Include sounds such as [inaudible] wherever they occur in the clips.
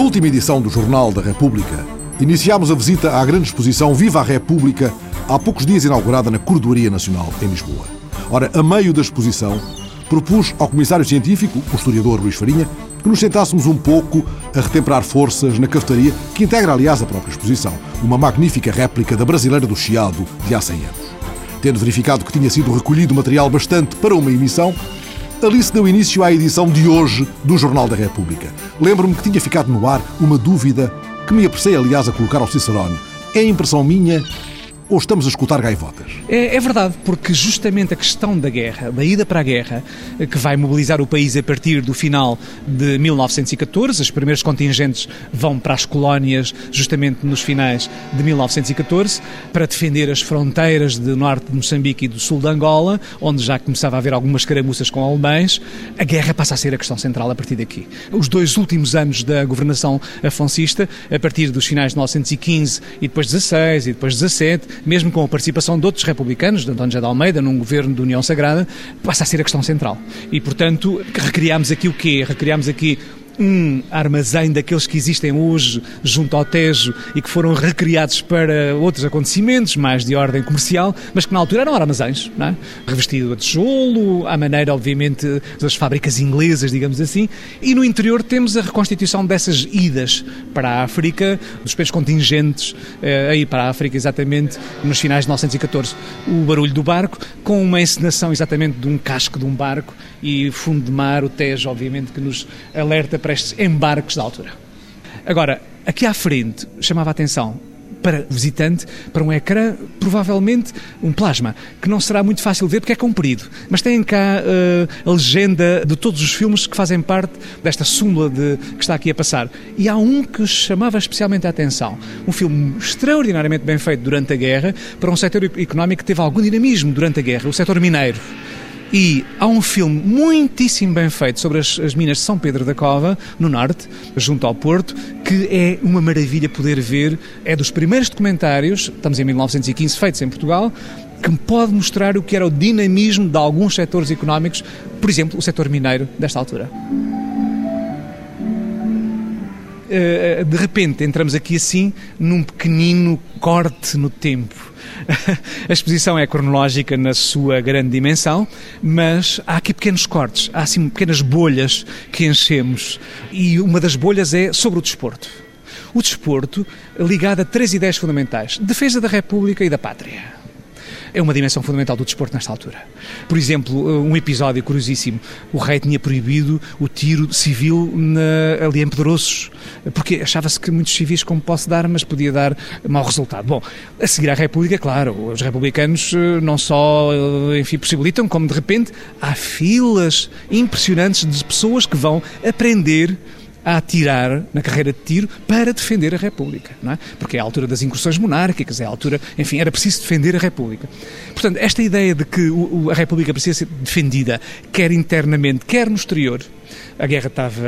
Última edição do Jornal da República, iniciámos a visita à grande exposição Viva a República, há poucos dias inaugurada na Cordoaria Nacional, em Lisboa. Ora, a meio da exposição, propus ao comissário científico, o historiador Luís Farinha, que nos sentássemos um pouco a retemperar forças na cafetaria, que integra, aliás, a própria exposição, uma magnífica réplica da brasileira do Chiado de há 100 anos. Tendo verificado que tinha sido recolhido material bastante para uma emissão, Alice deu início à edição de hoje do Jornal da República. Lembro-me que tinha ficado no ar uma dúvida que me apressei, aliás, a colocar ao Cicerone. É impressão minha ou estamos a escutar gaivotas? É, é, verdade, porque justamente a questão da guerra, da ida para a guerra, que vai mobilizar o país a partir do final de 1914, os primeiros contingentes vão para as colónias justamente nos finais de 1914, para defender as fronteiras do norte de Moçambique e do sul de Angola, onde já começava a haver algumas caramuças com alemães. A guerra passa a ser a questão central a partir daqui. Os dois últimos anos da governação afoncista, a partir dos finais de 1915 e depois 16 e depois 17, mesmo com a participação de outros republicanos, de António José de Almeida, num governo de União Sagrada, passa a ser a questão central. E, portanto, recriámos aqui o quê? Recriámos aqui um armazém daqueles que existem hoje junto ao Tejo e que foram recriados para outros acontecimentos, mais de ordem comercial, mas que na altura eram armazéns, não é? revestido a tijolo, à maneira, obviamente, das fábricas inglesas, digamos assim, e no interior temos a reconstituição dessas idas para a África, dos peixes contingentes eh, aí para a África, exatamente nos finais de 1914. O barulho do barco, com uma encenação exatamente de um casco de um barco e fundo de mar, o Tejo, obviamente, que nos alerta para estes embarques da altura. Agora, aqui à frente, chamava a atenção para o visitante, para um ecrã, provavelmente um plasma, que não será muito fácil de ver porque é comprido. Mas tem cá uh, a legenda de todos os filmes que fazem parte desta súmula de, que está aqui a passar. E há um que chamava especialmente a atenção. Um filme extraordinariamente bem feito durante a guerra, para um setor económico que teve algum dinamismo durante a guerra, o setor mineiro. E há um filme muitíssimo bem feito sobre as, as, minas de São Pedro da Cova, no norte, junto ao Porto, que é uma maravilha poder ver. É dos primeiros documentários, estamos em 1915, feitos em Portugal, que pode mostrar o que era o dinamismo de alguns setores económicos, por exemplo, o setor mineiro desta altura. Eh, de repente entramos aqui assim num pequenino corte no tempo [laughs] a exposição é cronológica na sua grande dimensão, mas há aqui pequenos cortes, há assim pequenas bolhas que enchemos. E uma das bolhas é sobre o desporto. O desporto ligado a três ideias fundamentais: defesa da República e da pátria é uma dimensão fundamental do desporto nesta altura. Por exemplo, um episódio curiosíssimo: o rei tinha proibido o tiro civil na, ali em Pedroços, porque achava-se que muitos civis, como posse de armas, podia dar mau resultado. Bom, a seguir à República, claro, os republicanos eh, não só, eh, enfim, possibilitam, como de repente há filas impressionantes de pessoas que vão aprender a atirar na carreira de tiro para defender a República, não é? Porque é a altura das incursões monárquicas, é a altura, enfim, era preciso defender a República. Portanto, esta ideia de que a República precisa ser defendida, quer internamente, quer no exterior, a guerra estava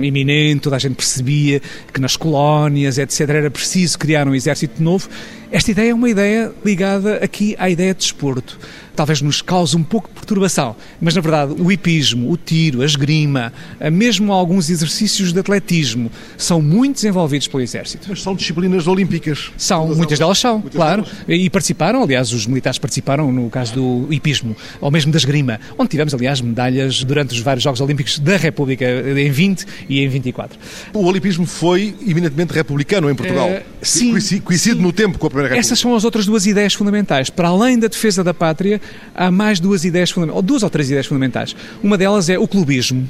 iminente, toda a gente percebia que nas colónias, etc., era preciso criar um exército novo. Esta ideia é uma ideia ligada aqui à ideia de desporto talvez nos cause um pouco de perturbação, mas na verdade o hipismo, o tiro, a esgrima, mesmo alguns exercícios de atletismo são muito desenvolvidos pelo Exército. Mas são disciplinas olímpicas. São, muitas delas são, muitas claro. Delas. E participaram, aliás, os militares participaram no caso do hipismo, ou mesmo da esgrima, onde tivemos, aliás, medalhas durante os vários Jogos Olímpicos da República em 20 e em 24. O olimpismo foi eminentemente republicano em Portugal. Uh, sim. Coincide, coincide sim. no tempo com a Primeira República. Essas são as outras duas ideias fundamentais. Para além da defesa da pátria, há mais duas ideias fundamentais, ou duas ou três ideias fundamentais. Uma delas é o clubismo.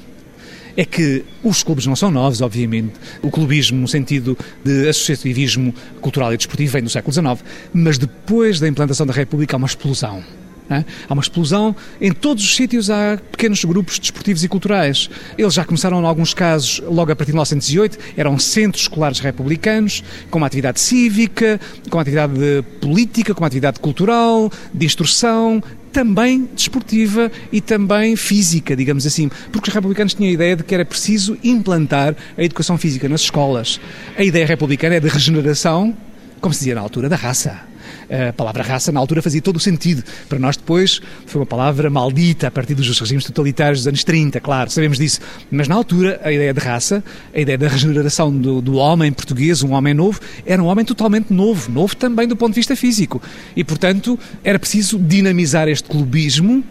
É que os clubes não são novos, obviamente. O clubismo, no sentido de associativismo cultural e desportivo, vem do século XIX, mas depois da implantação da República há uma explosão. É? Há uma explosão. Em todos os sítios há pequenos grupos desportivos e culturais. Eles já começaram, em alguns casos, logo a partir de 1908, eram centros escolares republicanos, com uma atividade cívica, com uma atividade política, com uma atividade cultural, de instrução, também desportiva e também física, digamos assim, porque os republicanos tinham a ideia de que era preciso implantar a educação física nas escolas. A ideia republicana é de regeneração, como se dizia na altura, da raça. A palavra raça, na altura, fazia todo o sentido. Para nós, depois, foi uma palavra maldita a partir dos regimes totalitários dos anos 30, claro, sabemos disso. Mas na altura, a ideia de raça, a ideia da regeneração do, do homem português, um homem novo, era um homem totalmente novo, novo também do ponto de vista físico. E, portanto, era preciso dinamizar este clubismo.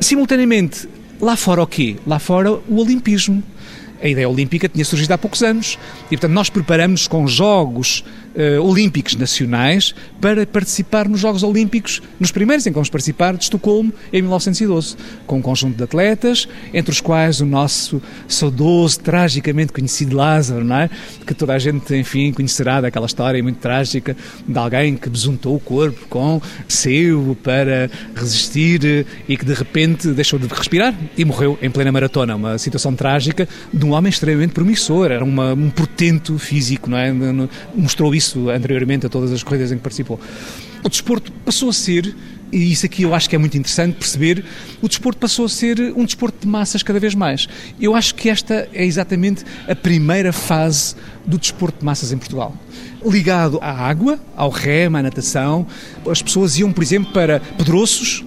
Simultaneamente, lá fora o quê? Lá fora o olimpismo a ideia olímpica tinha surgido há poucos anos. E, portanto, nós preparamos com jogos uh, olímpicos nacionais para participar nos Jogos Olímpicos, nos primeiros em que vamos participar, de Estocolmo, em 1912, com um conjunto de atletas, entre os quais o nosso saudoso, tragicamente conhecido Lázaro, não é? que toda a gente, enfim, conhecerá daquela história muito trágica de alguém que besuntou o corpo com seu para resistir e que de repente deixou de respirar e morreu em plena maratona. Uma situação trágica de um homem extremamente promissor, era uma, um portento físico, não é? Mostrou isso anteriormente a todas as corridas em que participou. O desporto passou a ser e isso aqui eu acho que é muito interessante perceber, o desporto passou a ser um desporto de massas cada vez mais. Eu acho que esta é exatamente a primeira fase do desporto de massas em Portugal. Ligado à água, ao remo, à natação, as pessoas iam, por exemplo, para Pedroços,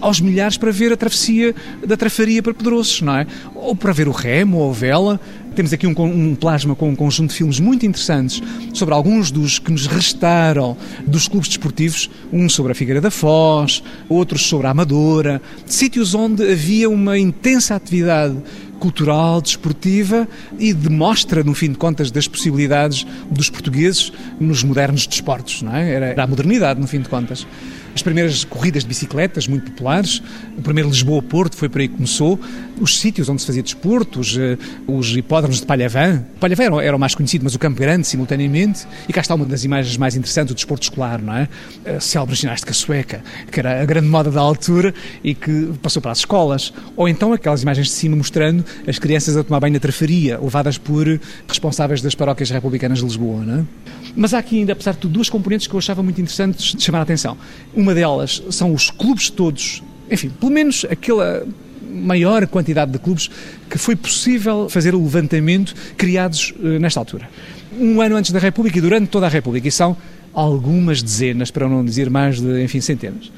aos milhares para ver a travessia da Trafaria para Pedroços, não é? Ou para ver o remo ou a vela. Temos aqui um, um, plasma com um conjunto de filmes muito interessantes sobre alguns dos que nos restaram dos clubes desportivos, um sobre a Figueira da Foz, outros sobre a Amadora, sítios onde havia uma intensa atividade cultural, desportiva e demonstra, no fim de contas, das possibilidades dos portugueses nos modernos desportos, não é? Era a modernidade, no fim de contas as primeiras corridas de bicicletas muito populares, o primeiro Lisboa-Porto foi por aí que começou, os sítios onde se fazia desporto, os, eh, os hipódromos de Palhavã. Palhavã era, era o mais conhecido, mas o Campo Grande, simultaneamente. E cá está uma das imagens mais interessantes, o desporto escolar, não é? A célebre ginástica sueca, que era a grande moda da altura e que passou para as escolas. Ou então aquelas imagens de cima mostrando as crianças a tomar banho na trafaria, levadas por responsáveis das paróquias republicanas de Lisboa, não é? Mas há aqui ainda, apesar de tudo, duas componentes que eu achava muito interessantes de chamar a atenção. Uma delas são os clubes todos, enfim, pelo menos aquela maior quantidade de clubes que foi possível fazer o levantamento criados uh, nesta altura. Um ano antes da República e durante toda a República, e são algumas dezenas, para não dizer mais de, enfim, centenas.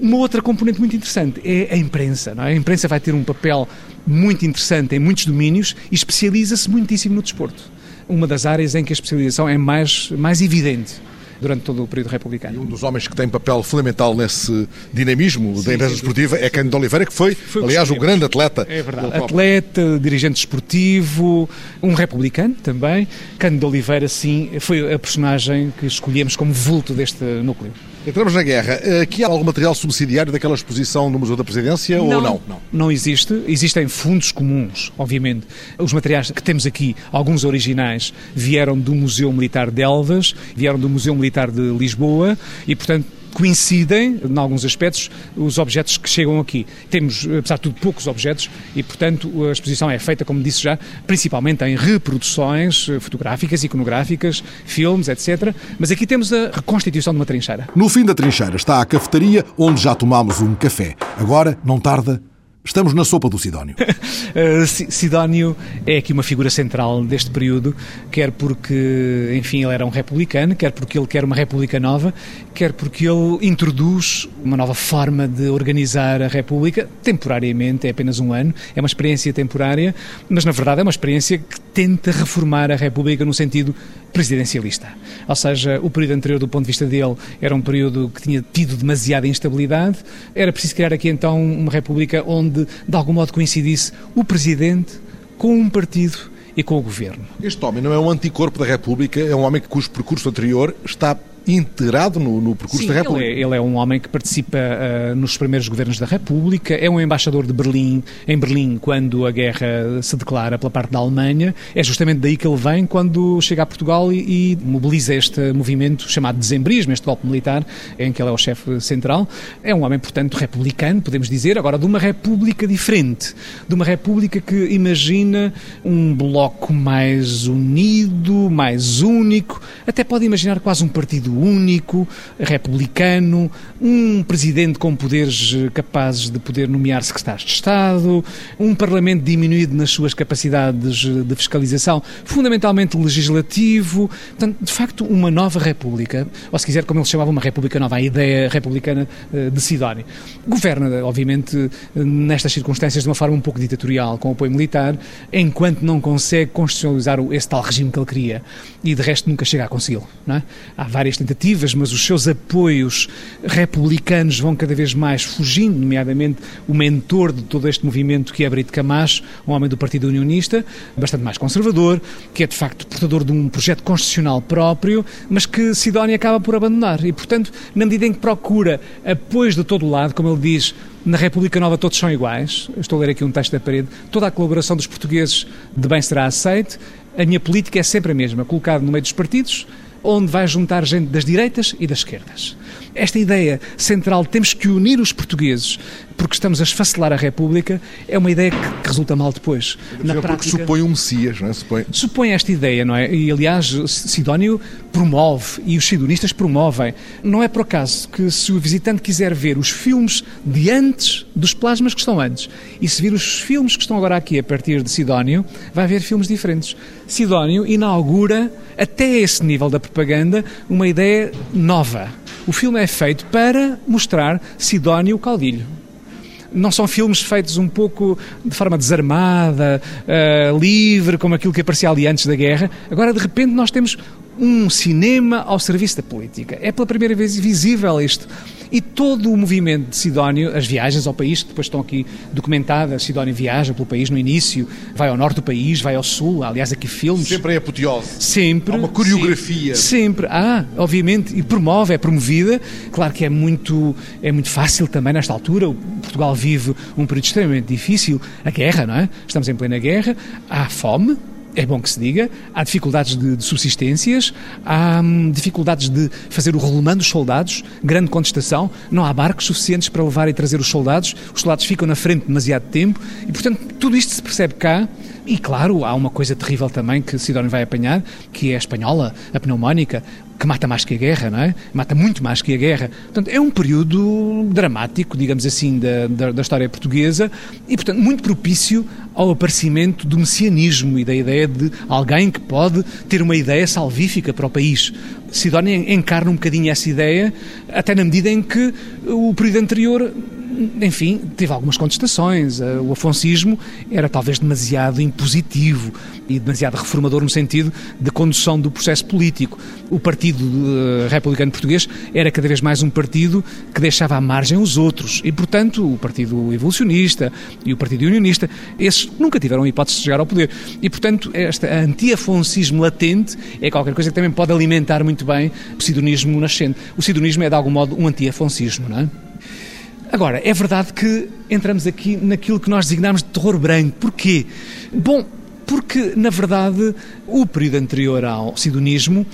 Uma outra componente muito interessante é a imprensa. É? A imprensa vai ter um papel muito interessante em muitos domínios e especializa-se muitíssimo no desporto. Uma das áreas em que a especialização é mais, mais evidente durante todo o período republicano. E um dos homens que tem papel fundamental nesse dinamismo sim, da imprensa desportiva é Cândido Oliveira, que foi, foi aliás, o grande atleta. É verdade. Atleta, dirigente esportivo, um republicano também. Cândido Oliveira, sim, foi a personagem que escolhemos como vulto deste núcleo. Entramos na guerra. Aqui há algum material subsidiário daquela exposição no Museu da Presidência não, ou não? Não, não existe. Existem fundos comuns, obviamente. Os materiais que temos aqui, alguns originais, vieram do Museu Militar de Elvas, vieram do Museu Militar de Lisboa e, portanto, coincidem, em alguns aspectos, os objetos que chegam aqui. Temos, apesar de tudo, poucos objetos e, portanto, a exposição é feita, como disse já, principalmente em reproduções fotográficas, iconográficas, filmes, etc. Mas aqui temos a reconstituição de uma trincheira. No fim da trincheira está a cafetaria, onde já tomámos um café. Agora, não tarda, Estamos na sopa do Sidónio. [laughs] uh, Sidónio é aqui uma figura central deste período, quer porque, enfim, ele era um republicano, quer porque ele quer uma república nova, quer porque ele introduz uma nova forma de organizar a república, temporariamente, é apenas um ano, é uma experiência temporária, mas na verdade é uma experiência que tenta reformar a república no sentido presidencialista. Ou seja, o período anterior, do ponto de vista dele, era um período que tinha tido demasiada instabilidade. Era preciso criar aqui então uma república onde, de algum modo, coincidisse o presidente com um partido e com o governo. Este homem não é um anticorpo da República, é um homem cujo percurso anterior está integrado no, no percurso Sim, da República. Ele é, ele é, um homem que participa uh, nos primeiros governos da República, é um embaixador de Berlim, em Berlim, quando a guerra se declara pela parte da Alemanha. É justamente daí que ele vem quando chega a Portugal e, e mobiliza este movimento chamado dezembrismo, este golpe militar, em que ele é o chefe central. É um homem, portanto, republicano, podemos dizer, agora de uma república diferente, de uma república que imagina um bloco mais unido, mais único, até pode imaginar quase um partido único, republicano, um presidente com poderes eh, capazes de poder nomear secretários de Estado, um parlamento diminuído nas suas capacidades eh, de fiscalização, fundamentalmente legislativo. Portanto, de facto, uma nova república, ou se quiser, como ele chamava, uma república nova, a ideia republicana eh, de Sidónio. Governa, obviamente, nestas circunstâncias de uma forma um pouco ditatorial, com apoio militar, enquanto não consegue constitucionalizar esse tal regime que ele queria. E, de resto, nunca chega a consegui-lo. É? Há várias tentativas, mas os seus apoios republicanos vão cada vez mais fugindo, nomeadamente o mentor de todo este movimento que é Brito Camacho, um homem do Partido Unionista, bastante mais conservador, que é de facto portador de um projeto constitucional próprio, mas que Sidónia acaba por abandonar. E, portanto, na medida em que procura apoios de todo lado, como ele diz, na República Nova todos são iguais. Estou a ler aqui um texto da parede. Toda a colaboração dos portugueses de bem será aceite. A minha política é sempre a mesma, colocado no meio dos partidos, onde vai juntar gente das direitas e das esquerdas. Esta ideia central, temos que unir os portugueses porque estamos a esfacelar a República, é uma ideia que, resulta mal depois. Na prática, supõe um Messias, não é? Supõe... supõe esta ideia, não é? E, aliás, Sidónio promove e os sidonistas promovem. Não é por acaso que se o visitante quiser ver os filmes de antes dos plasmas que estão antes e se vir os filmes que estão agora aqui a partir de Sidónio, vai ver filmes diferentes. Sidónio inaugura, até esse nível da propaganda, uma ideia nova. O filme é feito para mostrar Sidónio o caudilho não são filmes feitos um pouco de forma desarmada, uh, livre, como aquilo que aparecia ali antes da guerra. Agora, de repente, nós temos um cinema ao serviço da política. É pela primeira vez visível isto. E todo o movimento de Sidónio, as viagens ao país, que depois estão aqui documentadas, Sidónio viaja pelo país no início, vai ao norte do país, vai ao sul, aliás, aqui filmes. Sempre é apoteose. Sempre. Há uma coreografia. Sempre. Ah, obviamente, e promove, é promovida. Claro que é muito, é muito fácil também nesta altura. Portugal vive um período extremamente difícil, a guerra, não é? Estamos em plena guerra, há fome, é bom que se diga, há dificuldades de, de subsistências, há hum, dificuldades de fazer o rolamento dos soldados, grande contestação, não há barcos suficientes para levar e trazer os soldados, os soldados ficam na frente demasiado tempo. E, portanto, tudo isto se percebe cá e, claro, há uma coisa terrível também que Sidónio vai apanhar, que é a espanhola, a pneumónica, que mata mais que a guerra, não é? Mata muito mais que a guerra. Portanto, é um período dramático, digamos assim, da, da, da, história portuguesa e, portanto, muito propício ao aparecimento do messianismo e da ideia de alguém que pode ter uma ideia salvífica para o país. Sidónia encarna um bocadinho essa ideia, até na medida em que o período anterior enfim, teve algumas contestações. Eh, o afonsismo era talvez demasiado impositivo e demasiado reformador no sentido de condução do processo político. O Partido eh, Republicano Português era cada vez mais um partido que deixava à margem os outros e, portanto, o Partido Evolucionista e o Partido Unionista, esses nunca tiveram a hipótese de chegar ao poder. E, portanto, este anti-afonsismo latente é qualquer coisa que também pode alimentar muito bem o sidonismo nascente. O sidonismo é, de algum modo, um anti-afonsismo, não é? Agora, é verdade que entramos aqui naquilo que nós designamos de terror branco. Porquê? Bom, porque, na verdade, o período anterior ao sidonismo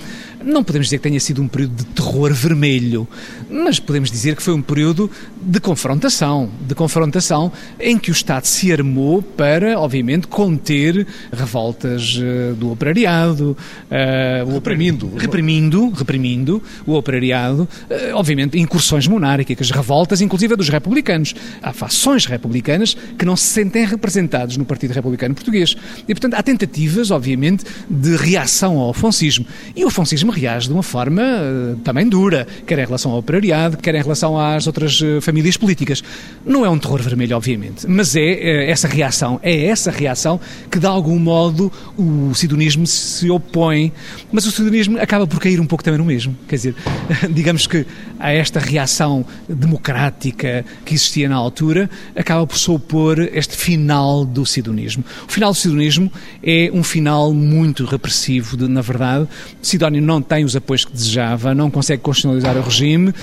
não podemos dizer que tenha sido um período de terror vermelho, mas podemos dizer que foi um período de confrontação, de confrontação em que o Estado se armou para, obviamente, conter revoltas uh, do operariado, uh, reprimindo, reprimindo, reprimindo o operariado, uh, obviamente, incursões monárquicas, revoltas, inclusive dos republicanos. Há fações republicanas que não se sentem representados no Partido Republicano Português. E, portanto, há tentativas, obviamente, de reação ao afoncismo. E o afoncismo reage de uma forma uh, também dura, quer em relação ao operariado, quer em relação às outras uh, famílias políticas. Não é um terror vermelho, obviamente, mas é uh, essa reação, é essa reação que de algum modo o sidonismo se opõe, mas o sidonismo acaba por cair um pouco também no mesmo. Quer dizer, [laughs] digamos que a esta reação democrática que existia na altura, acaba por se opor este final do sidonismo. O final do sidonismo é um final muito repressivo, de, na verdade. Sidónio não tem os apoios que desejava, não consegue constitucionalizar o regime,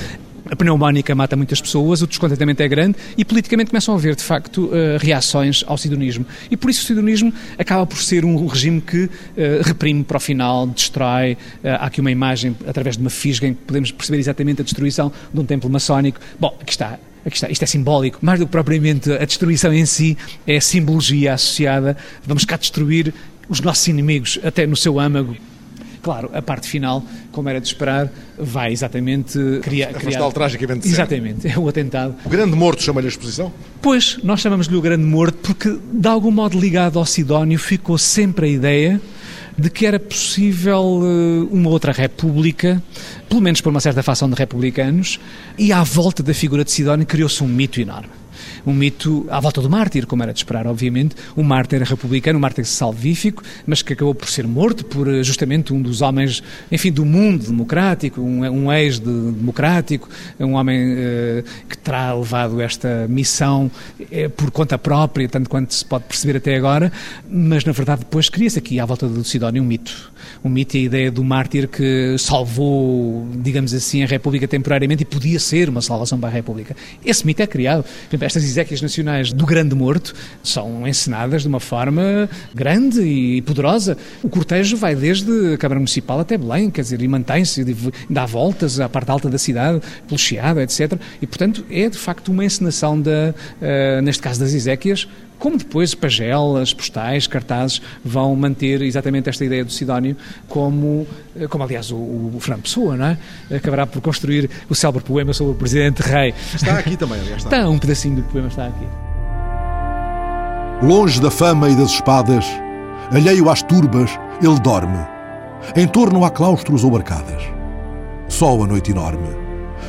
a pneumónica mata muitas pessoas, o descontentamento é grande e politicamente começam a haver, de facto, uh, reações ao sidonismo. E por isso o sidonismo acaba por ser um regime que uh, reprime para o final, destrói. Uh, há aqui uma imagem, através de uma fisga, em que podemos perceber exatamente a destruição de um templo maçónico. Bom, aqui está. Aqui está, isto é simbólico, mais do que propriamente a destruição em si, é a simbologia associada. Vamos cá destruir os nossos inimigos, até no seu âmago. Claro, a parte final, como era de esperar, vai exatamente criar... Afastá-lo tragicamente Exatamente, é o atentado. O grande morto chama-lhe a exposição? Pois, nós chamamos-lhe o grande morto porque, de algum modo ligado ao Sidónio, ficou sempre a ideia de que era possível eh, uma outra república, pelo menos por uma certa facção de republicanos, e à volta da figura de Sidónio criou-se um mito enorme um mito à volta do mártir, como era de esperar, obviamente. Um mártir republicano, um mártir salvífico, mas que acabou por ser morto por eh, justamente um dos homens, enfim, do mundo democrático, um, um ex-democrático, um homem uh, que terá levado esta missão uh, por conta própria, tanto quanto se pode perceber até agora, mas na verdade depois cria-se aqui à volta do Sidónio um mito. Um mito e a ideia do mártir que salvou, digamos assim, a República temporariamente e podia ser uma salvação para a República. Esse mito é criado. Estas exéquias nacionais do Grande Morto são encenadas de uma forma grande e poderosa. O cortejo vai desde a Câmara Municipal até Belém, quer dizer, e mantém-se, dá voltas à parte alta da cidade, pelo Chiado, etc. E, portanto, é de facto uma encenação, da, uh, neste caso das exéquias, como depois pagelas, postais, cartazes vão manter exatamente esta ideia do Sidónio, como, eh, como aliás o, o Fernando Pessoa, não é? Acabará por construir o célebre poema sobre o Presidente Rei. Está aqui também, aliás. Está. está, um pedacinho do poema está aqui. Longe da fama e das espadas, alheio às turbas, ele dorme. Em torno há claustros ou arcadas. Só a noite enorme,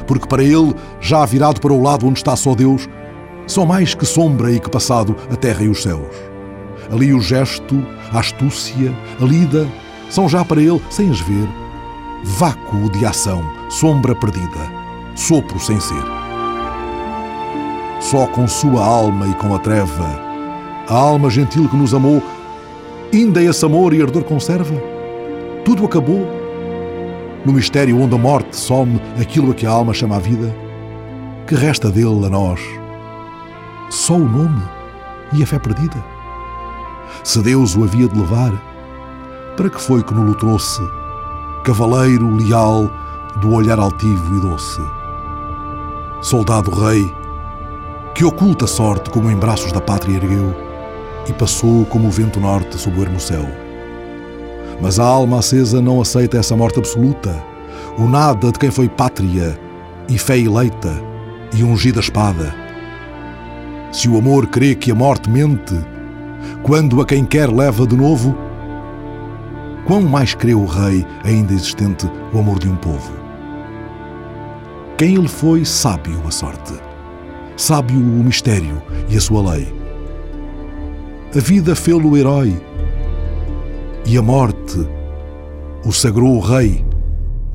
porque para ele, já virado para o lado onde está só Deus, são mais que sombra e que passado a terra e os céus. Ali o gesto, a astúcia, a lida, são já para ele, sem as ver, vácuo de ação, sombra perdida, sopro sem ser. Só com sua alma e com a treva, a alma gentil que nos amou, ainda esse amor e ardor conserva? Tudo acabou? No mistério onde a morte some aquilo a que a alma chama a vida? Que resta dele a nós? Só o nome e a fé perdida? Se Deus o havia de levar, para que foi que nos trouxe, cavaleiro leal do olhar altivo e doce? Soldado rei, que oculta sorte como em braços da pátria ergueu e passou como o vento norte sob o ermo céu. Mas a alma acesa não aceita essa morte absoluta, o nada de quem foi pátria e fé eleita e ungida espada se o amor crê que a morte mente, quando a quem quer leva de novo, quão mais crê o rei ainda existente o amor de um povo? Quem ele foi, sábio a sorte, sábio o mistério e a sua lei. A vida fê-lo herói e a morte o sagrou rei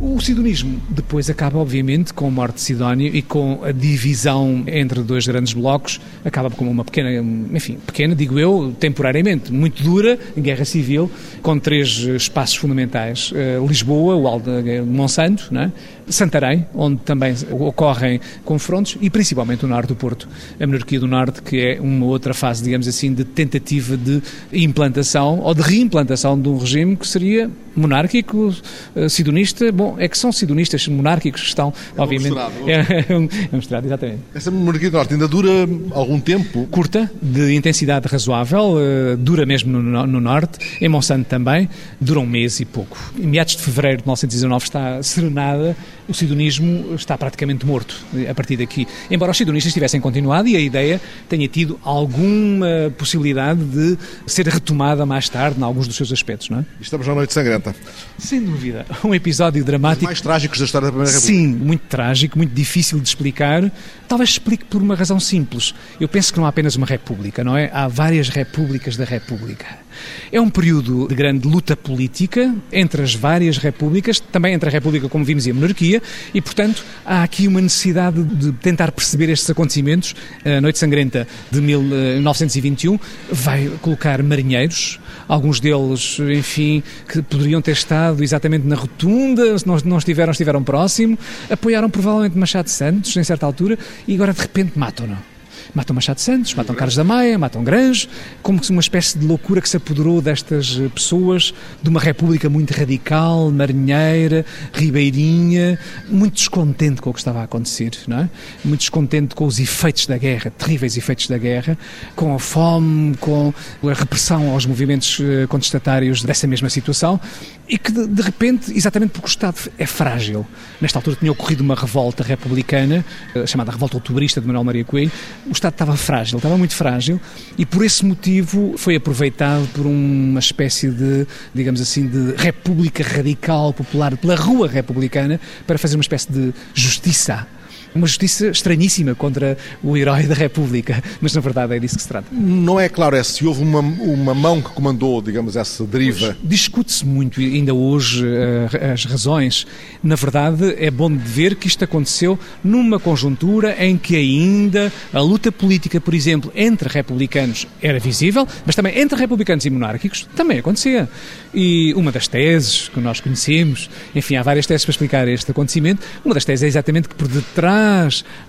o sidonismo depois acaba, obviamente, com a morte de Sidónio e com a divisão entre dois grandes blocos, acaba como uma pequena, enfim, pequena, digo eu, temporariamente, muito dura, guerra civil, com três espaços fundamentais. Uh, Lisboa, o Alto de Monsanto, né? Santarém, onde também ocorrem confrontos, e principalmente o norte do Porto, a monarquia do norte, que é uma outra fase, digamos assim, de tentativa de implantação ou de reimplantação de um regime que seria monárquico, uh, sidonista, bom, é que são sidonistas monárquicos que estão, é obviamente. [laughs] Um é, um, é misturado, exatamente. Essa monarquia do Norte ainda dura algum tempo? Curta, de intensidade razoável, uh, dura mesmo no, no, Norte, em Monsanto também, dura um mês e pouco. Em meados de fevereiro de 1919 está serenada o sidonismo está praticamente morto a partir daqui. Embora os sidonistas tivessem continuado e a ideia tenha tido alguma possibilidade de ser retomada mais tarde em alguns dos seus aspectos, não é? Estamos na Noite Sangrenta. Sem dúvida. Um episódio dramático. Os mais trágicos da história da Primeira República. Sim, muito trágico, muito difícil de explicar. Talvez explique por uma razão simples. Eu penso que não há apenas uma república, não é? Há várias repúblicas da República. É um período de grande luta política entre as várias repúblicas, também entre a República, como vimos, e a monarquia, e, portanto, há aqui uma necessidade de tentar perceber estes acontecimentos. A Noite Sangrenta de 1921 vai colocar marinheiros, alguns deles, enfim, que poderiam ter estado exatamente na rotunda, se não, não estiveram, estiveram próximo, apoiaram provavelmente Machado Santos, em certa altura, e agora de repente matam-no. Matam Machado Santos, matam Carlos da Maia, matam Granjo, como uma espécie de loucura que se apoderou destas eh, pessoas, de uma república muito radical, marinheira, ribeirinha, muito descontente com o que estava a acontecer, não é? Muito descontente com os efeitos da guerra, terríveis efeitos da guerra, com a fome, com a repressão aos movimentos eh, contestatários dessa mesma situação e que, de, repente, exatamente porque o Estado é frágil, nesta altura tinha ocorrido uma revolta republicana, eh, chamada Revolta Outubrista de Manuel Maria Coelho, o Estado estava frágil, estava muito frágil e por esse motivo foi aproveitado por uma espécie de, digamos assim, de república radical popular, pela rua republicana, para fazer uma espécie de justiça uma justiça estranhíssima contra o herói da República, mas na verdade é disso que se trata. Não é claro é se houve uma, uma mão que comandou, digamos, essa deriva. Discute-se muito ainda hoje uh, as razões. Na verdade, é bom de ver que isto aconteceu numa conjuntura em que ainda a luta política, por exemplo, entre republicanos era visível, mas também entre republicanos e monárquicos também acontecia. E uma das teses que nós conhecemos, enfim, há várias teses para explicar este acontecimento, uma das teses é exatamente que por detrás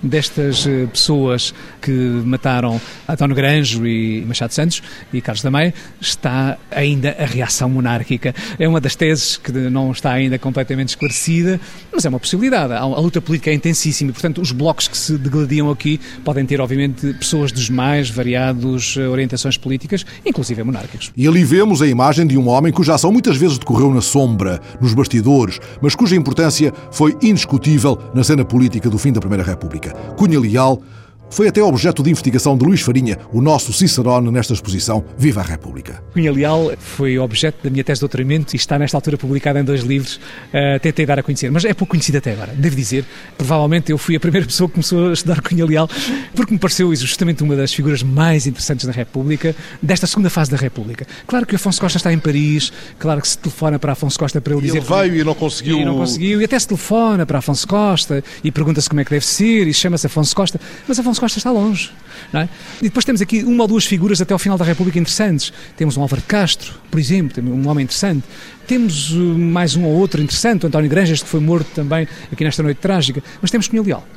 destas eh, pessoas que mataram António Granjo e Machado Santos e Carlos da Meia está ainda a reação monárquica. É uma das teses que não está ainda completamente esclarecida, mas é uma possibilidade. A luta política é intensíssima e, portanto, os blocos que se degladiam aqui podem ter, obviamente, pessoas dos mais variados eh, orientações políticas, inclusive monárquicos. E ali vemos a imagem de um homem cuja ação muitas vezes decorreu na sombra, nos bastidores, mas cuja importância foi indiscutível na cena política do fim da da Primeira República. Cunha Leal foi até objeto de investigação de Luís Farinha, o nosso Cicerone, nesta exposição Viva a República. Cunha Leal foi objeto da minha tese de doutoramento e está nesta altura publicada em dois livros. Uh, tentei dar a conhecer, mas é pouco conhecida até agora, devo dizer. Provavelmente eu fui a primeira [laughs] pessoa que começou a estudar Cunha Leal, porque me pareceu justamente uma das figuras mais interessantes da República, desta segunda fase da República. Claro que Afonso Costa está em Paris, claro que se telefona para Afonso Costa para ele dizer... Ele veio e não conseguiu... E não conseguiu, e até se telefona para Afonso Costa e pergunta-se como é que deve ser e chama-se Afonso Costa, mas Afonso Afonso Costa está longe. É? E depois temos aqui uma ou duas figuras até ao final da República interessantes. Temos um Álvaro Castro, por exemplo, um homem interessante. Temos uh, mais um ou outro interessante, o António Granjas, que foi morto também aqui nesta noite trágica. Mas temos Cunha Leal.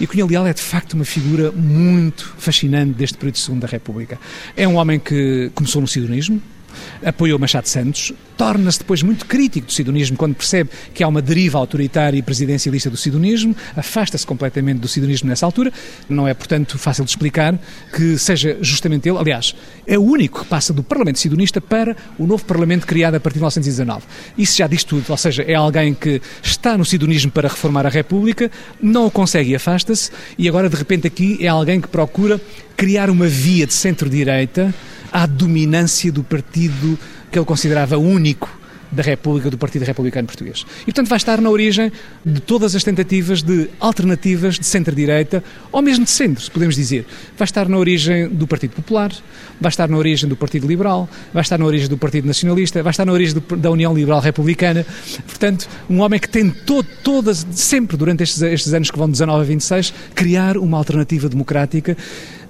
E Cunha Leal é de facto uma figura muito fascinante deste período de Segunda República. É um homem que começou no sidonismo, apoiou Machado Santos, torna-se depois muito crítico do sidonismo quando percebe que há uma deriva autoritária e presidencialista do sidonismo, afasta-se completamente do sidonismo nessa altura. Não é, portanto, fácil de explicar que seja justamente ele, aliás, é o único que passa do Parlamento sidonista para o novo Parlamento criado a partir de 1919. Isso já diz tudo, ou seja, é alguém que está no sidonismo para reformar a República, não o consegue e afasta-se, e agora de repente aqui é alguém que procura criar uma via de centro-direita à dominância do partido que ele considerava único da República, do Partido Republicano Português. E, portanto, vai estar na origem de todas as tentativas de alternativas de centro-direita, ou mesmo de centro, podemos dizer. Vai estar na origem do Partido Popular, vai estar na origem do Partido Liberal, vai estar na origem do Partido Nacionalista, vai estar na origem do, da União Liberal Republicana. Portanto, um homem que tentou todas, sempre durante estes, estes anos que vão de 19 a 26, criar uma alternativa democrática,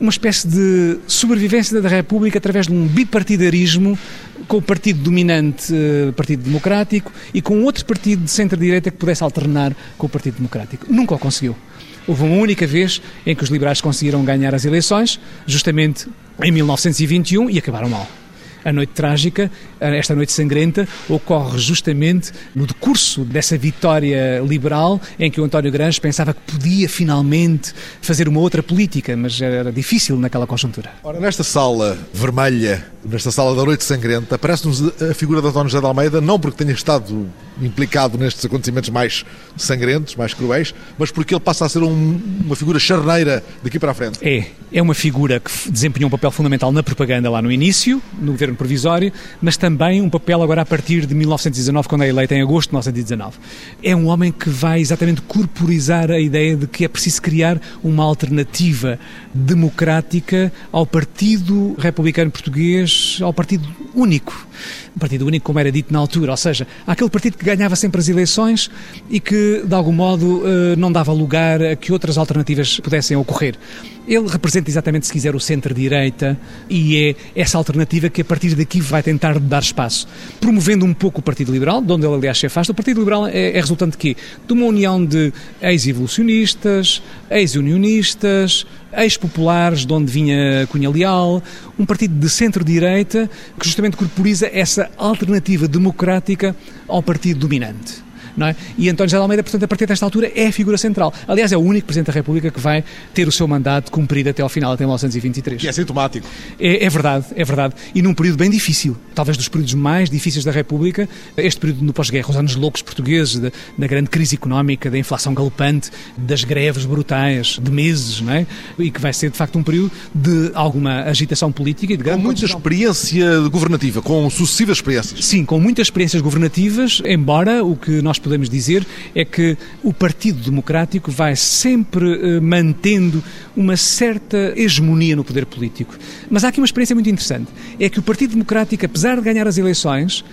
uma espécie de sobrevivência da República através de um bipartidarismo com o partido dominante, o eh, Partido Democrático, e com outro partido de centro-direita que pudesse alternar com o Partido Democrático. Nunca o conseguiu. Houve uma única vez em que os liberais conseguiram ganhar as eleições, justamente em 1921, e acabaram mal. A noite trágica, esta noite sangrenta, ocorre justamente no decurso dessa vitória liberal em que o António Grange pensava que podia finalmente fazer uma outra política, mas era difícil naquela conjuntura. Ora, nesta sala vermelha, nesta sala da noite sangrenta, aparece-nos a figura de António José de Almeida, não porque tenha estado implicado nestes acontecimentos mais sangrentos, mais cruéis, mas porque ele passa a ser um, uma figura charneira daqui para a frente. É, é uma figura que desempenhou um papel fundamental na propaganda lá no início, no governo provisório, mas também um papel agora a partir de 1919, quando é eleito em agosto de 1919. É um homem que vai exatamente corporizar a ideia de que é preciso criar uma alternativa democrática ao Partido Republicano Português, ao Partido Único. Um partido único, como era dito na altura, ou seja, aquele partido que ganhava sempre as eleições e que, de algum modo, eh, não dava lugar a que outras alternativas pudessem ocorrer. Ele representa exatamente, se quiser, o centro-direita e é essa alternativa que a partir daqui vai tentar dar espaço, promovendo um pouco o Partido Liberal, de onde ele aliás se afasta. O Partido Liberal é, é resultante de quê? De uma união de ex-evolucionistas, ex-unionistas, ex-populares, de onde vinha Cunha Leal, um partido de centro-direita que justamente corporiza essa alternativa democrática ao partido dominante é? E António José de Almeida, portanto, a partir desta altura é a figura central. Aliás, é o único Presidente da República que vai ter o seu mandato cumprido até ao final, até 1923. Que é sintomático. É, é verdade, é verdade. E num período bem difícil, talvez dos períodos mais difíceis da República, este período no pós-guerra, os anos loucos portugueses, da, da grande crise económica, da inflação galopante, das greves brutais, de meses, não é? E que vai ser, de facto, um período de alguma agitação política e de grande... Com muita experiência governativa, com sucessivas experiências. Sim, com muitas experiências governativas, embora o que nós podemos dizer é que o Partido Democrático vai sempre uh, mantendo uma certa hegemonia no poder político. Mas há aqui uma experiência muito interessante: é que o Partido Democrático, apesar de ganhar as eleições,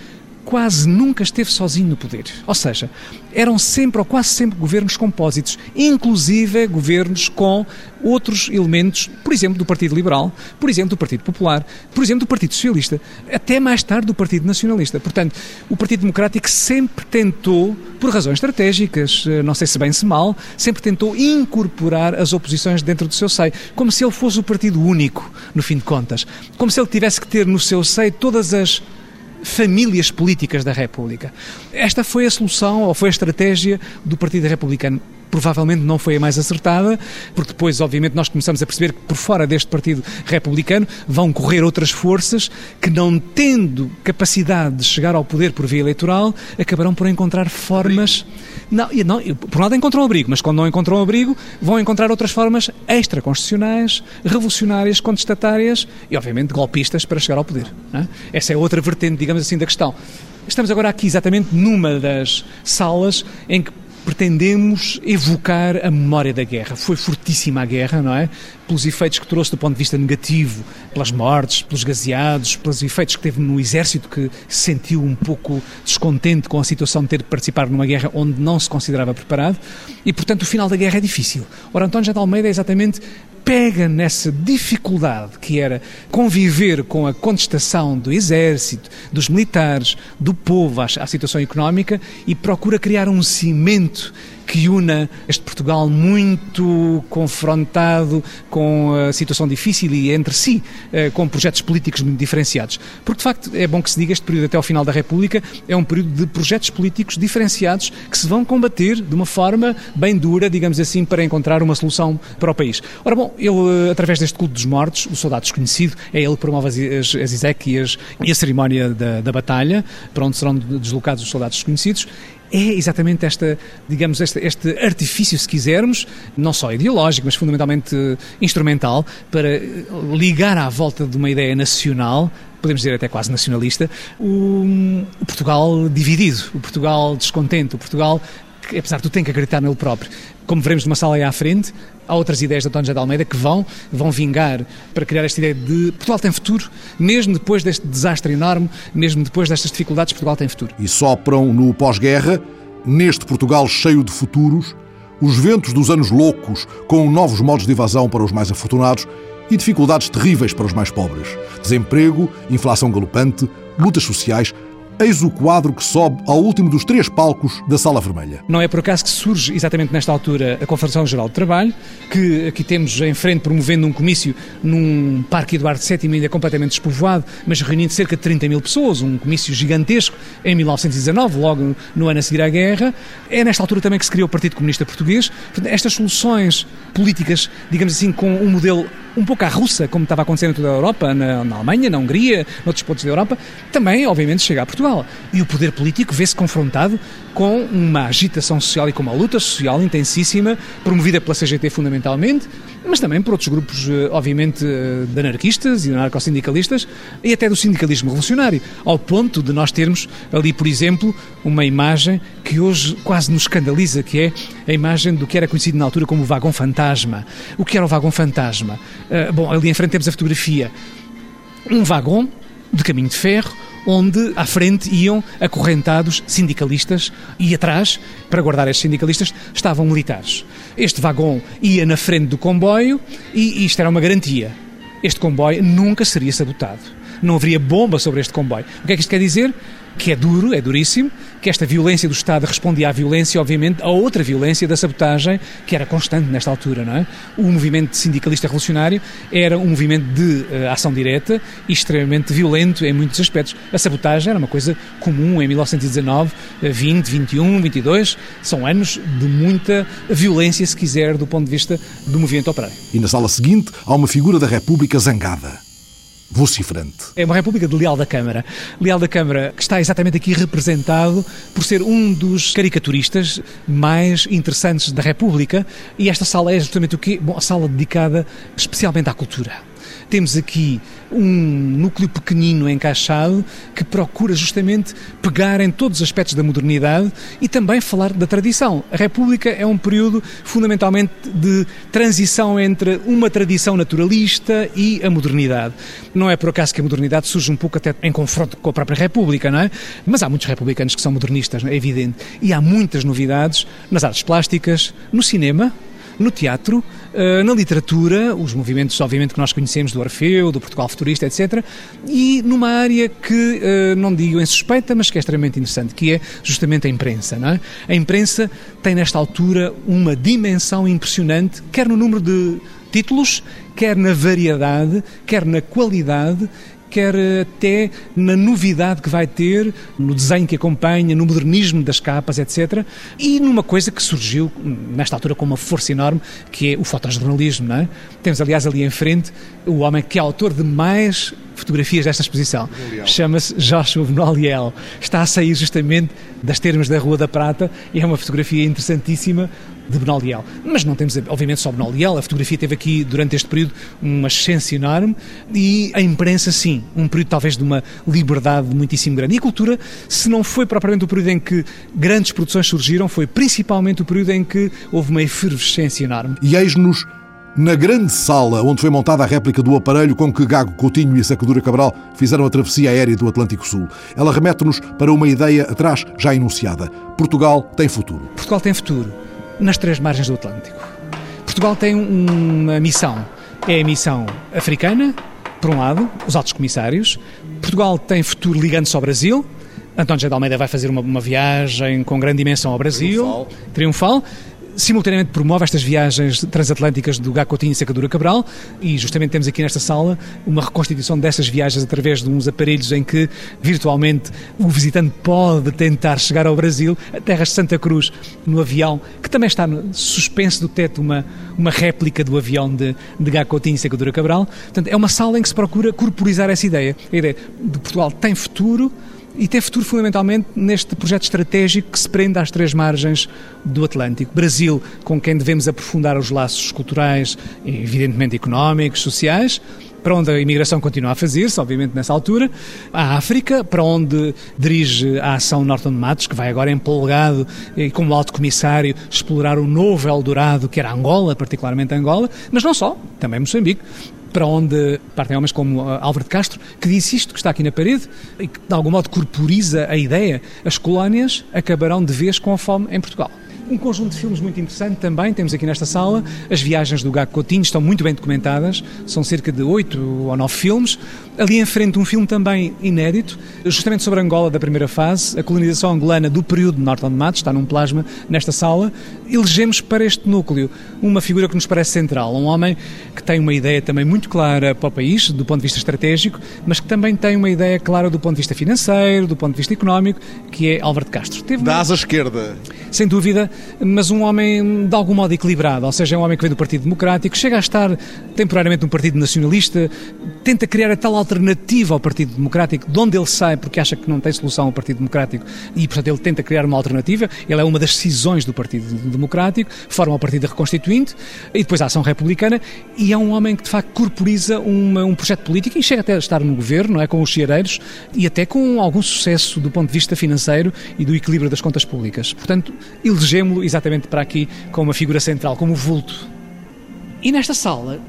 quase nunca esteve sozinho no poder. Ou seja, eram sempre ou quase sempre governos compósitos, inclusive governos com outros elementos, por exemplo, do Partido Liberal, por exemplo, do Partido Popular, por exemplo, do Partido Socialista, até mais tarde do Partido Nacionalista. Portanto, o Partido Democrático sempre tentou, por razões estratégicas, eh, não sei se bem se mal, sempre tentou incorporar as oposições dentro do seu seio, como se ele fosse o partido único, no fim de contas. Como se ele tivesse que ter no seu seio todas as famílias políticas da República. Esta foi a solução, ou foi a estratégia do Partido Republicano provavelmente não foi a mais acertada, porque depois, obviamente, nós começamos a perceber que por fora deste Partido Republicano vão correr outras forças que, não tendo capacidade de chegar ao poder por via eleitoral, acabarão por encontrar formas. Não, não, por um lado encontram abrigo, mas quando não encontram abrigo, vão encontrar outras formas extraconstitucionais, revolucionárias, contestatárias e, obviamente, golpistas para chegar ao poder. É? Essa é outra vertente, digamos assim, da questão. Estamos agora aqui exatamente numa das salas em que pretendemos evocar a memória da guerra. Foi fortíssima a guerra, não é? Pelos efeitos que trouxe do ponto de vista negativo, pelas mortes, pelos gaseados, pelos efeitos que teve no exército que se sentiu um pouco descontente com a situação de ter de participar numa guerra onde não se considerava preparado e, portanto, o final da guerra é difícil. Ora, António José de Almeida é exatamente pega nessa dificuldade que era conviver com a contestação do exército, dos militares, do povo à, à situação económica e procura criar um cimento que una este Portugal muito confrontado com a situação difícil e entre si, eh, com projetos políticos muito diferenciados. Porque, de facto, é bom que se diga, este período até ao final da República é um período de projetos políticos diferenciados que se vão combater de uma forma bem dura, digamos assim, para encontrar uma solução para o país. Ora, bom, ele, eh, através deste culto dos mortos, o soldado desconhecido, é ele que promove as, as, e a cerimónia da, da batalha, para onde serão deslocados os soldados desconhecidos, é exatamente esta, digamos, este, este artifício, se quisermos, não só ideológico, mas fundamentalmente instrumental, para ligar à volta de uma ideia nacional podemos dizer até quase nacionalista, o, o, Portugal dividido, o Portugal descontente, o Portugal que, apesar de tudo, tem que acreditar nele próprio. Como veremos numa sala aí à frente, há outras ideias de António José de Almeida que vão, vão vingar para criar esta ideia de Portugal tem futuro, mesmo depois deste desastre enorme, mesmo depois destas dificuldades, Portugal tem futuro. E sopram no pós-guerra, neste Portugal cheio de futuros, os ventos dos anos loucos, com novos modos de evasão para os mais afortunados e dificuldades terríveis para os mais pobres. Desemprego, inflação galopante, lutas sociais, Eis o quadro que sobe ao último dos três palcos da Sala Vermelha. Não é por acaso que surge exatamente nesta altura a Confederação Geral de Trabalho, que aqui temos em frente promovendo um comício num Parque Eduardo VII ainda completamente despovoado, mas reunindo cerca de 30 mil pessoas, um comício gigantesco em 1919, logo no ano a seguir à guerra. É nesta altura também que se criou o Partido Comunista Português. Estas soluções políticas, digamos assim, com um modelo um pouco à russa, como estava acontecendo em toda a Europa, na, na Alemanha, na Hungria, noutros pontos da Europa, também, obviamente, chega a Portugal. E o poder político vê-se confrontado com uma agitação social e com uma luta social intensíssima, promovida pela CGT fundamentalmente, mas também por outros grupos, eh, obviamente, eh, de anarquistas e anarcossindicalistas e até do sindicalismo revolucionário, ao ponto de nós termos ali, por exemplo, uma imagem que hoje quase nos escandaliza, que é a imagem do que era conhecido na altura como o vagão fantasma. O que era o vagão fantasma? Uh, bom, ali em frente temos a fotografia. Um vagão de caminho de ferro, onde à frente iam acorrentados sindicalistas e atrás, para guardar estes sindicalistas, estavam militares. Este vagão ia na frente do comboio e isto era uma garantia. Este comboio nunca seria sabotado. Não haveria bomba sobre este comboio. O que é que isto quer dizer? Que é duro, é duríssimo, que esta violência do Estado respondia à violência, obviamente, a outra violência da sabotagem, que era constante nesta altura, não é? O movimento sindicalista revolucionário era um movimento de uh, ação direta e extremamente violento em muitos aspectos. A sabotagem era uma coisa comum em 1919, 20, 21, 22, são anos de muita violência, se quiser, do ponto de vista do movimento operário. E na sala seguinte há uma figura da República zangada vociferante. É uma República de Leal da Câmara. Leal da Câmara que está exatamente aqui representado por ser um dos caricaturistas mais interessantes da República e esta sala é justamente o quê? Bom, a sala dedicada especialmente à cultura. Temos aqui um núcleo pequenino encaixado que procura justamente pegar em todos os aspectos da modernidade e também falar da tradição. A República é um período fundamentalmente de transição entre uma tradição naturalista e a modernidade. Não é por acaso que a modernidade surge um pouco até em confronto com a própria República, não é? Mas há muitos republicanos que são modernistas, é evidente. E há muitas novidades nas artes plásticas, no cinema, no teatro, na literatura, os movimentos, obviamente, que nós conhecemos do Orfeu, do Portugal Futurista, etc. E numa área que, eh, não digo em suspeita, mas que é extremamente interessante, que é justamente a imprensa. Não é? A imprensa tem, nesta altura, uma dimensão impressionante, quer no número de títulos, quer na variedade, quer na qualidade quer até na novidade que vai ter, no desenho que acompanha, no modernismo das capas, etc. E numa coisa que surgiu nesta altura com uma força enorme, que é o fotojornalismo. Não é? Temos, aliás, ali em frente o homem que é autor de mais fotografias desta exposição. Chama-se Joshua Benoliel. Está a sair justamente das termas da Rua da Prata e é uma fotografia interessantíssima de Benoliel. Mas não temos, obviamente, só Benoliel. A fotografia teve aqui, durante este período, uma ascensão enorme e a imprensa, sim, um período talvez de uma liberdade muitíssimo grande. E a cultura, se não foi propriamente o período em que grandes produções surgiram, foi principalmente o período em que houve uma efervescência enorme. E eis-nos na grande sala onde foi montada a réplica do aparelho com que Gago Coutinho e Sacadura Cabral fizeram a travessia aérea do Atlântico Sul. Ela remete-nos para uma ideia atrás já enunciada. Portugal tem futuro. Portugal tem futuro nas três margens do Atlântico. Portugal tem uma missão. É a missão africana, por um lado, os altos comissários. Portugal tem futuro ligando-se ao Brasil. António José de Almeida vai fazer uma, uma viagem com grande dimensão ao Brasil. Triunfal. Triunfal simultaneamente promove estas viagens transatlânticas do Gacotinho e Sacadura Cabral e justamente temos aqui nesta sala uma reconstituição dessas viagens através de uns aparelhos em que virtualmente o visitante pode tentar chegar ao Brasil, a terras de Santa Cruz, no avião, que também está suspenso do teto uma, uma réplica do avião de, de Gacotinho e Sacadura Cabral. Portanto, é uma sala em que se procura corporizar essa ideia. A ideia de Portugal tem futuro, e tem futuro fundamentalmente neste projeto estratégico que se prende às três margens do Atlântico. Brasil, com quem devemos aprofundar os laços culturais, evidentemente económicos, sociais, para onde a imigração continua a fazer-se, obviamente nessa altura, a África, para onde dirige a ação Norton Matos, que vai agora empolgado e como alto comissário explorar o novo Eldorado, que era Angola, particularmente Angola, mas não só, também Moçambique, para onde partem homens como uh, Álvaro de Castro, que disse isto que está aqui na parede e que de algum modo corporiza a ideia. As colónias acabarão de vez com a fome em Portugal. Um conjunto de filmes muito interessante também, temos aqui nesta sala. As viagens do Gago Coutinho estão muito bem documentadas, são cerca de oito ou nove filmes. Ali em frente, um filme também inédito, justamente sobre Angola da primeira fase, a colonização angolana do período de Norton de Matos, está num plasma nesta sala. Elegemos para este núcleo uma figura que nos parece central, um homem que tem uma ideia também muito clara para o país, do ponto de vista estratégico, mas que também tem uma ideia clara do ponto de vista financeiro, do ponto de vista económico, que é Álvaro de Castro. Teve da asa esquerda. Sem dúvida, mas um homem de algum modo equilibrado, ou seja, é um homem que vem do Partido Democrático, chega a estar temporariamente num Partido Nacionalista, tenta criar a tal alternativa ao Partido Democrático, de onde ele sai porque acha que não tem solução ao Partido Democrático e, portanto, ele tenta criar uma alternativa. Ele é uma das decisões do Partido Democrático, forma o Partido Reconstituinte e depois a Ação Republicana e é um homem que, de facto, corporiza uma, um projeto político e chega até a estar no governo, não é, com os cheireiros e até com algum sucesso do ponto de vista financeiro e do equilíbrio das contas públicas. Portanto, elegemos-lo exatamente para aqui como uma figura central, como vulto. E nesta sala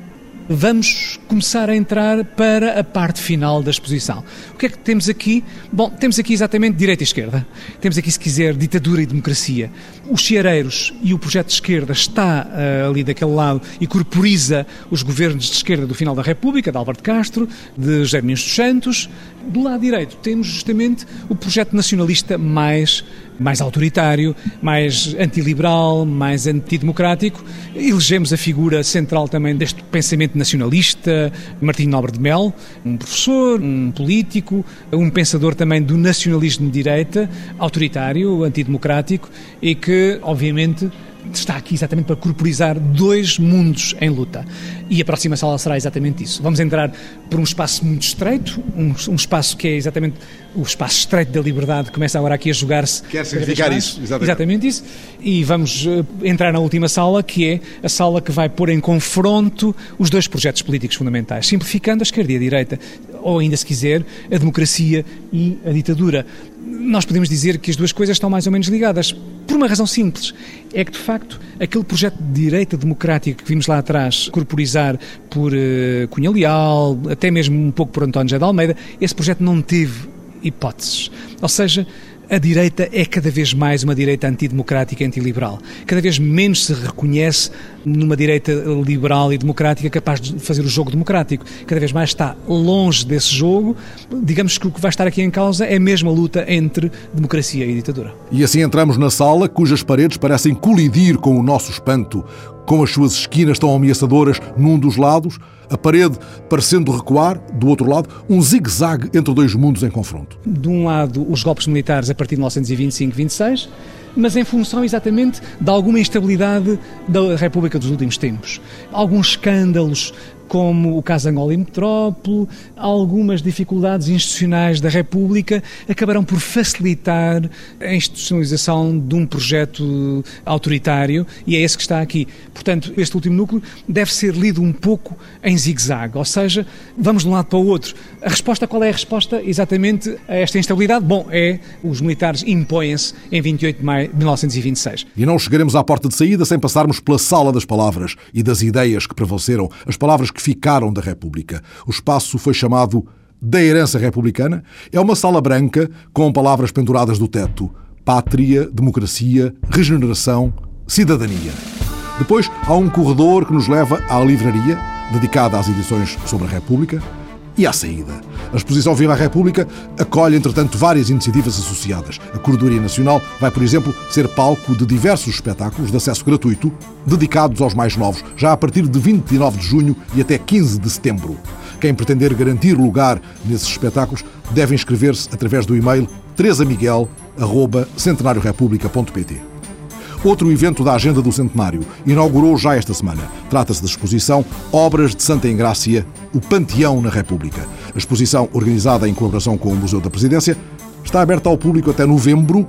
vamos começar a entrar para a parte final da exposição. Que é que temos aqui? Bom, temos aqui exatamente direita e esquerda. Temos aqui, se quiser, ditadura e democracia. Os Chiareiros e o projeto de esquerda está uh, ali daquele lado e corporiza os governos de esquerda do final da República, de Álvaro Castro, de José dos Santos. Do lado direito temos justamente o projeto nacionalista mais mais autoritário, mais antiliberal, mais antidemocrático. Elegemos a figura central também deste pensamento nacionalista, Martim Nobre de Mel, um professor, um político, um pensador também do nacionalismo de direita, autoritário, antidemocrático e que, obviamente, está aqui exatamente para corporizar dois mundos em luta. E a próxima sala será exatamente isso. Vamos entrar por um espaço muito estreito, um, um espaço que é exatamente o espaço estreito da liberdade, que começa agora aqui a jogar-se. Quer significar isso, exatamente. exatamente isso. E vamos uh, entrar na última sala, que é a sala que vai pôr em confronto os dois projetos políticos fundamentais, simplificando a esquerda e a direita, ou ainda se quiser, a democracia e a ditadura nós podemos dizer que as duas coisas estão mais ou menos ligadas, por uma razão simples. É que, de facto, aquele projeto de direita democrática que vimos lá atrás corporizar por uh, Cunha Leal, até mesmo um pouco por António José de Almeida, esse projeto não teve hipóteses. Ou seja, a direita é cada vez mais uma direita antidemocrática e antiliberal. Cada vez menos se reconhece numa direita liberal e democrática capaz de fazer o jogo democrático. Cada vez mais está longe desse jogo. Digamos que o que vai estar aqui em causa é mesmo a luta entre democracia e ditadura. E assim entramos na sala cujas paredes parecem colidir com o nosso espanto, com as suas esquinas tão ameaçadoras num dos lados, a parede parecendo recuar, do outro lado, um zigue-zague entre dois mundos em confronto. De um lado, os golpes militares a partir de 1925-26, mas em função exatamente de alguma instabilidade da República dos últimos tempos. Alguns escândalos como o caso Angola e Metrópole, algumas dificuldades institucionais da República acabarão por facilitar a institucionalização de um projeto autoritário e é esse que está aqui. Portanto, este último núcleo deve ser lido um pouco em zigue-zague, ou seja, vamos de um lado para o outro. A resposta, qual é a resposta exatamente a esta instabilidade? Bom, é os militares impõem-se em 28 de maio de 1926. E não chegaremos à porta de saída sem passarmos pela sala das palavras e das ideias que prevaleceram, as palavras que ficaram da República. O espaço foi chamado da herança republicana. É uma sala branca com palavras penduradas do teto: pátria, democracia, regeneração, cidadania. Depois há um corredor que nos leva à livraria, dedicada às edições sobre a República, e à saída. A exposição Viva a República acolhe, entretanto, várias iniciativas associadas. A Corredoria Nacional vai, por exemplo, ser palco de diversos espetáculos de acesso gratuito dedicados aos mais novos, já a partir de 29 de junho e até 15 de setembro. Quem pretender garantir lugar nesses espetáculos deve inscrever-se através do e-mail teresamiguel.centenariorepublica.pt. Outro evento da agenda do centenário inaugurou já esta semana. Trata-se da exposição Obras de Santa Engrácia, o Panteão na República. A exposição, organizada em colaboração com o Museu da Presidência, está aberta ao público até novembro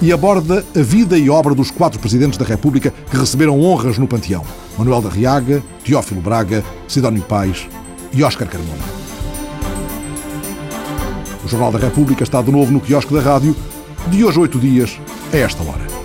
e aborda a vida e obra dos quatro presidentes da República que receberam honras no Panteão: Manuel da Riaga, Teófilo Braga, Sidónio Pais e Oscar Carmona. O Jornal da República está de novo no quiosque da rádio, de hoje oito dias, a esta hora.